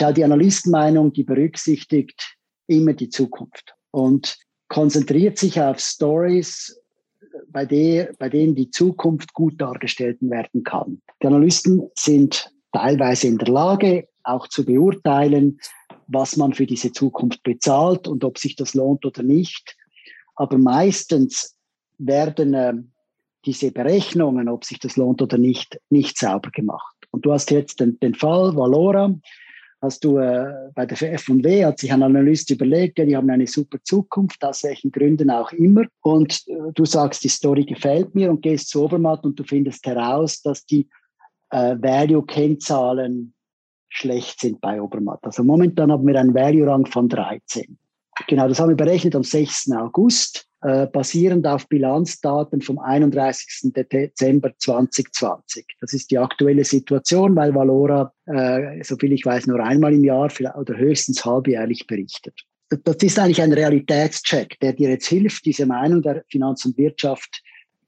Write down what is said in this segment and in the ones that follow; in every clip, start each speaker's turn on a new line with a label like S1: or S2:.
S1: schau, die Analystenmeinung, die berücksichtigt immer die Zukunft und konzentriert sich auf Stories, bei, der, bei denen die Zukunft gut dargestellt werden kann. Die Analysten sind teilweise in der Lage, auch zu beurteilen, was man für diese Zukunft bezahlt und ob sich das lohnt oder nicht. Aber meistens werden äh, diese Berechnungen, ob sich das lohnt oder nicht, nicht sauber gemacht. Und du hast jetzt den, den Fall Valora, hast du äh, bei der F&W hat sich ein Analyst überlegt, ja, die haben eine super Zukunft, aus welchen Gründen auch immer. Und äh, du sagst, die Story gefällt mir und gehst zu Obermatt und du findest heraus, dass die äh, Value-Kennzahlen schlecht sind bei Obermatt. Also momentan haben wir einen Value-Rang von 13. Genau, das haben wir berechnet am 6. August, äh, basierend auf Bilanzdaten vom 31. Dezember 2020. Das ist die aktuelle Situation, weil Valora, äh, soviel ich weiß, nur einmal im Jahr oder höchstens halbjährlich berichtet. Das ist eigentlich ein Realitätscheck, der dir jetzt hilft, diese Meinung der Finanz und Wirtschaft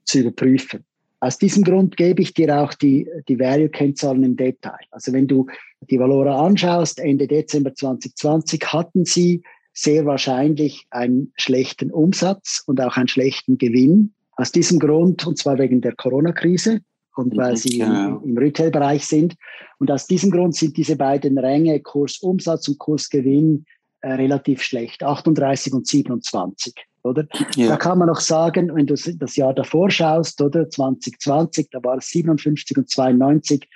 S1: zu überprüfen. Aus diesem Grund gebe ich dir auch die, die Value-Kennzahlen im Detail. Also wenn du die Valora anschaust, Ende Dezember 2020 hatten sie sehr wahrscheinlich einen schlechten Umsatz und auch einen schlechten Gewinn. Aus diesem Grund, und zwar wegen der Corona-Krise und weil sie genau. im, im Retail-Bereich sind. Und aus diesem Grund sind diese beiden Ränge Kursumsatz und Kursgewinn äh, relativ schlecht, 38 und 27 oder? Ja. Da kann man noch sagen, wenn du das Jahr davor schaust, oder 2020, da war es 57 und 92,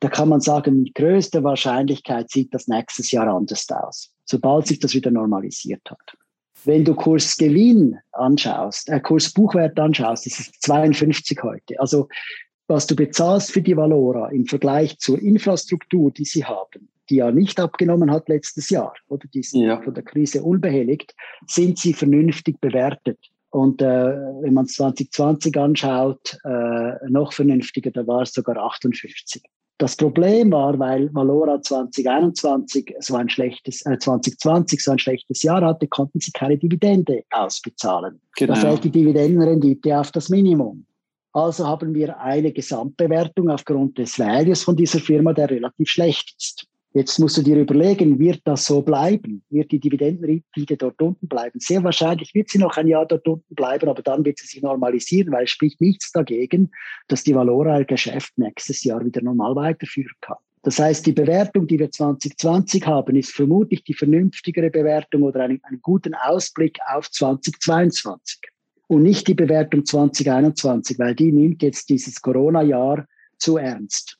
S1: da kann man sagen, mit größter Wahrscheinlichkeit sieht das nächstes Jahr anders aus, sobald sich das wieder normalisiert hat. Wenn du Kursgewinn anschaust, äh, Kursbuchwert anschaust, das ist 52 heute. Also was du bezahlst für die Valora im Vergleich zur Infrastruktur, die sie haben, die ja nicht abgenommen hat letztes Jahr, oder die sind ja. von der Krise unbehelligt, sind sie vernünftig bewertet. Und äh, wenn man 2020 anschaut, äh, noch vernünftiger, da war es sogar 58. Das Problem war, weil Valora 2021 so ein schlechtes, äh, 2020 so ein schlechtes Jahr hatte, konnten sie keine Dividende ausbezahlen. Genau. Da fällt die Dividendenrendite auf das Minimum. Also haben wir eine Gesamtbewertung aufgrund des Values von dieser Firma, der relativ schlecht ist. Jetzt musst du dir überlegen, wird das so bleiben? Wird die Dividendenrendite dort unten bleiben? Sehr wahrscheinlich wird sie noch ein Jahr dort unten bleiben, aber dann wird sie sich normalisieren, weil es spricht nichts dagegen, dass die Valora ihr Geschäft nächstes Jahr wieder normal weiterführen kann. Das heißt, die Bewertung, die wir 2020 haben, ist vermutlich die vernünftigere Bewertung oder einen, einen guten Ausblick auf 2022 und nicht die Bewertung 2021, weil die nimmt jetzt dieses Corona-Jahr zu ernst.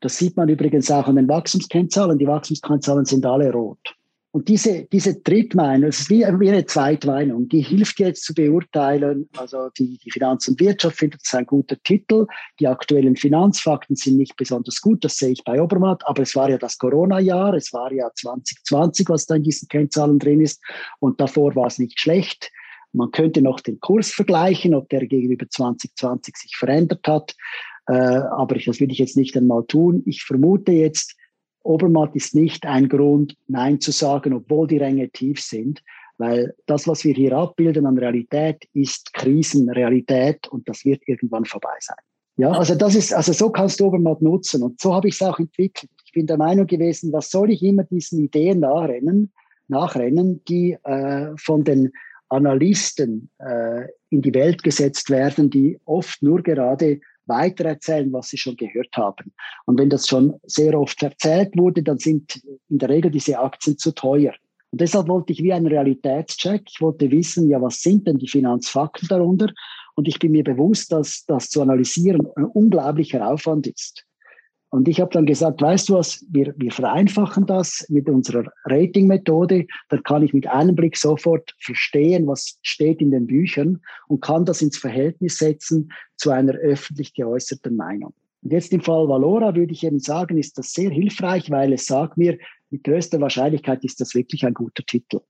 S1: Das sieht man übrigens auch an den Wachstumskennzahlen. Die Wachstumskennzahlen sind alle rot. Und diese, diese Drittmeinung, es ist wie, wie eine Zweitmeinung, die hilft jetzt zu beurteilen, also die, die Finanz und Wirtschaft findet es ein guter Titel, die aktuellen Finanzfakten sind nicht besonders gut, das sehe ich bei Obermatt, aber es war ja das Corona-Jahr, es war ja 2020, was da in diesen Kennzahlen drin ist und davor war es nicht schlecht. Man könnte noch den Kurs vergleichen, ob der gegenüber 2020 sich verändert hat. Äh, aber das will ich jetzt nicht einmal tun. Ich vermute jetzt, Obermatt ist nicht ein Grund, Nein zu sagen, obwohl die Ränge tief sind, weil das, was wir hier abbilden an Realität, ist Krisenrealität und das wird irgendwann vorbei sein. Ja, also das ist, also so kannst du Obermatt nutzen und so habe ich es auch entwickelt. Ich bin der Meinung gewesen, was soll ich immer diesen Ideen nachrennen, nachrennen, die äh, von den Analysten äh, in die Welt gesetzt werden, die oft nur gerade weitererzählen, was sie schon gehört haben. Und wenn das schon sehr oft erzählt wurde, dann sind in der Regel diese Aktien zu teuer. Und deshalb wollte ich wie einen Realitätscheck. Ich wollte wissen, ja, was sind denn die Finanzfakten darunter? Und ich bin mir bewusst, dass das zu analysieren ein unglaublicher Aufwand ist. Und ich habe dann gesagt, weißt du was, wir, wir vereinfachen das mit unserer Rating-Methode. Dann kann ich mit einem Blick sofort verstehen, was steht in den Büchern und kann das ins Verhältnis setzen zu einer öffentlich geäußerten Meinung. Und jetzt im Fall Valora würde ich eben sagen, ist das sehr hilfreich, weil es sagt mir, mit größter Wahrscheinlichkeit ist das wirklich ein guter Titel.